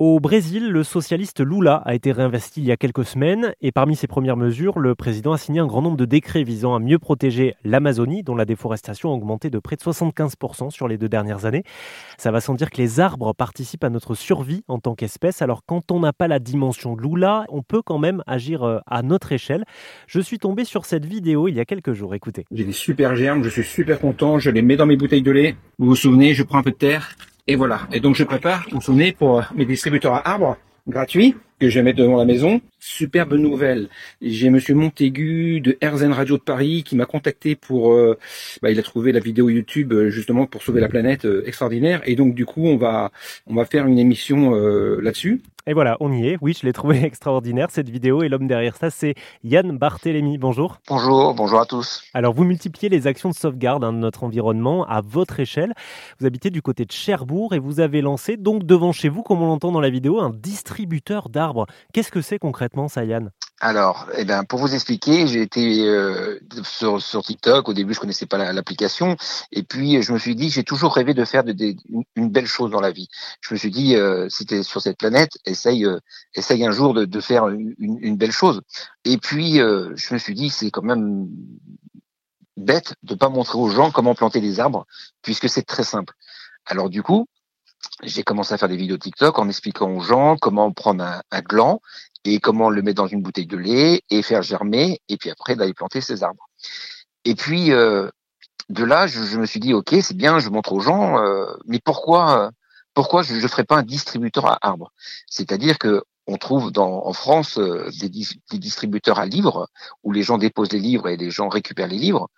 Au Brésil, le socialiste Lula a été réinvesti il y a quelques semaines et parmi ses premières mesures, le président a signé un grand nombre de décrets visant à mieux protéger l'Amazonie, dont la déforestation a augmenté de près de 75% sur les deux dernières années. Ça va sans dire que les arbres participent à notre survie en tant qu'espèce. Alors quand on n'a pas la dimension de Lula, on peut quand même agir euh, à notre échelle. Je suis tombé sur cette vidéo il y a quelques jours. Écoutez. J'ai des super germes, je suis super content, je les mets dans mes bouteilles de lait. Vous vous souvenez, je prends un peu de terre et voilà. Et donc je prépare, vous vous pour mes distributeurs à arbres gratuits que je vais mettre devant la maison. Superbe nouvelle. J'ai Monsieur Montaigu de RZN Radio de Paris qui m'a contacté pour. Euh, bah, il a trouvé la vidéo YouTube euh, justement pour sauver la planète euh, extraordinaire. Et donc du coup, on va on va faire une émission là-dessus. Et voilà, on y est. Oui, je l'ai trouvé extraordinaire cette vidéo. Et l'homme derrière ça, c'est Yann Barthélémy. Bonjour. Bonjour, bonjour à tous. Alors, vous multipliez les actions de sauvegarde hein, de notre environnement à votre échelle. Vous habitez du côté de Cherbourg et vous avez lancé, donc devant chez vous, comme on l'entend dans la vidéo, un distributeur d'arbres. Qu'est-ce que c'est concrètement, Yann alors, eh ben, pour vous expliquer, j'ai été euh, sur, TikTok. Au début, je connaissais pas l'application, et puis je me suis dit, j'ai toujours rêvé de faire une, belle chose dans la vie. Je me suis dit, euh, si tu es sur cette planète, essaye, euh, essaye un jour de, faire une, belle chose. Et puis, euh, je me suis dit, c'est quand même bête de pas montrer aux gens comment planter des arbres, puisque c'est très simple. Alors du coup, j'ai commencé à faire des vidéos TikTok en expliquant aux gens comment prendre un gland et comment le mettre dans une bouteille de lait et faire germer et puis après d'aller planter ces arbres. Et puis euh, de là, je, me suis dit ok, c'est bien, je montre aux gens, euh, mais pourquoi pourquoi je ne ferais pas un distributeur à arbres? C'est-à-dire que on trouve dans, en France euh, des, des, distributeurs à livres où les gens déposent les livres et les gens récupèrent les livres.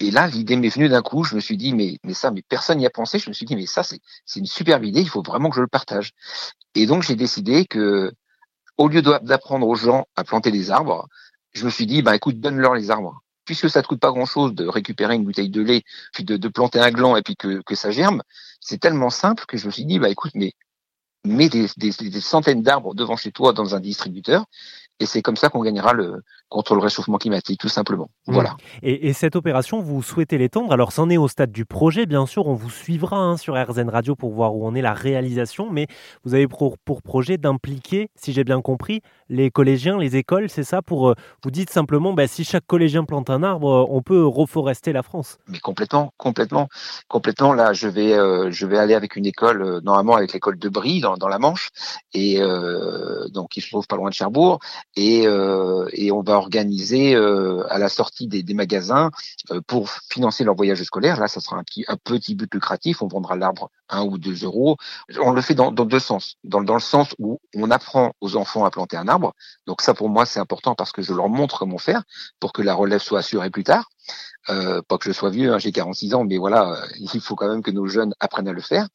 Et là, l'idée m'est venue d'un coup. Je me suis dit, mais, mais ça, mais personne n'y a pensé. Je me suis dit, mais ça, c'est une superbe idée. Il faut vraiment que je le partage. Et donc, j'ai décidé que au lieu d'apprendre aux gens à planter des arbres, je me suis dit, bah écoute, donne-leur les arbres. Puisque ça te coûte pas grand-chose de récupérer une bouteille de lait, puis de, planter un gland et puis que, ça germe, c'est tellement simple que je me suis dit, bah écoute, mais mets des centaines d'arbres devant chez toi dans un distributeur, et c'est comme ça qu'on gagnera le, contre le réchauffement climatique, tout simplement. Mmh. Voilà. Et, cette opération, vous souhaitez l'étendre? Alors, c'en est au stade du projet, bien sûr. On vous suivra hein, sur RZN Radio pour voir où en est la réalisation. Mais vous avez pour, projet d'impliquer, si j'ai bien compris, les collégiens, les écoles, c'est ça? Pour euh, vous dites simplement, bah, si chaque collégien plante un arbre, euh, on peut reforester la France. Mais complètement, complètement, complètement. Là, je vais, euh, je vais aller avec une école, normalement avec l'école de Brie dans, dans, la Manche, et donc qui se trouve pas loin de Cherbourg, et, et on va organiser euh, à la sortie des, des magasins euh, pour financer leur voyage scolaire. Là, ça sera un petit, un petit but lucratif. On vendra l'arbre un ou deux euros. On le fait dans, dans deux sens. Dans, dans le sens où on apprend aux enfants à planter un arbre. Donc ça, pour moi, c'est important parce que je leur montre comment faire pour que la relève soit assurée plus tard. Euh, pas que je sois vieux, hein, j'ai 46 ans, mais voilà, euh, il faut quand même que nos jeunes apprennent à le faire.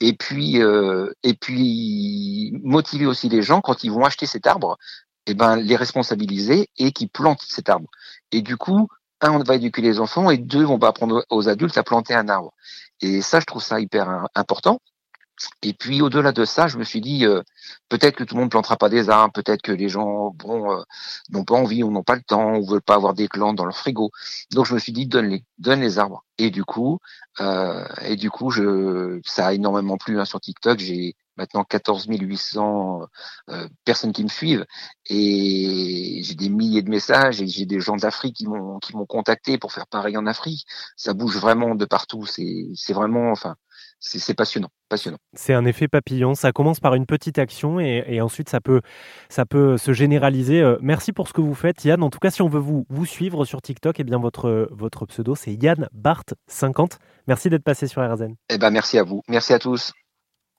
Et puis, euh, et puis motiver aussi les gens quand ils vont acheter cet arbre eh ben, les responsabiliser et qui plantent cet arbre. Et du coup, un, on va éduquer les enfants et deux, on va apprendre aux adultes à planter un arbre. Et ça, je trouve ça hyper important. Et puis au-delà de ça, je me suis dit euh, peut-être que tout le monde plantera pas des arbres, peut-être que les gens bon euh, n'ont pas envie ou n'ont pas le temps ou veulent pas avoir des plantes dans leur frigo. Donc je me suis dit donne-les, donne les arbres. Et du coup, euh, et du coup, je ça a énormément plu hein, sur TikTok. J'ai maintenant 14 800 euh, personnes qui me suivent et j'ai des milliers de messages et j'ai des gens d'Afrique qui m'ont qui m'ont contacté pour faire pareil en Afrique. Ça bouge vraiment de partout. C'est c'est vraiment enfin c'est passionnant, passionnant. C'est un effet papillon. Ça commence par une petite action et, et ensuite ça peut, ça peut se généraliser. Euh, merci pour ce que vous faites, Yann. En tout cas, si on veut vous, vous suivre sur TikTok, eh bien votre, votre pseudo c'est Yann Bart 50. Merci d'être passé sur RZN. Eh ben merci à vous. Merci à tous.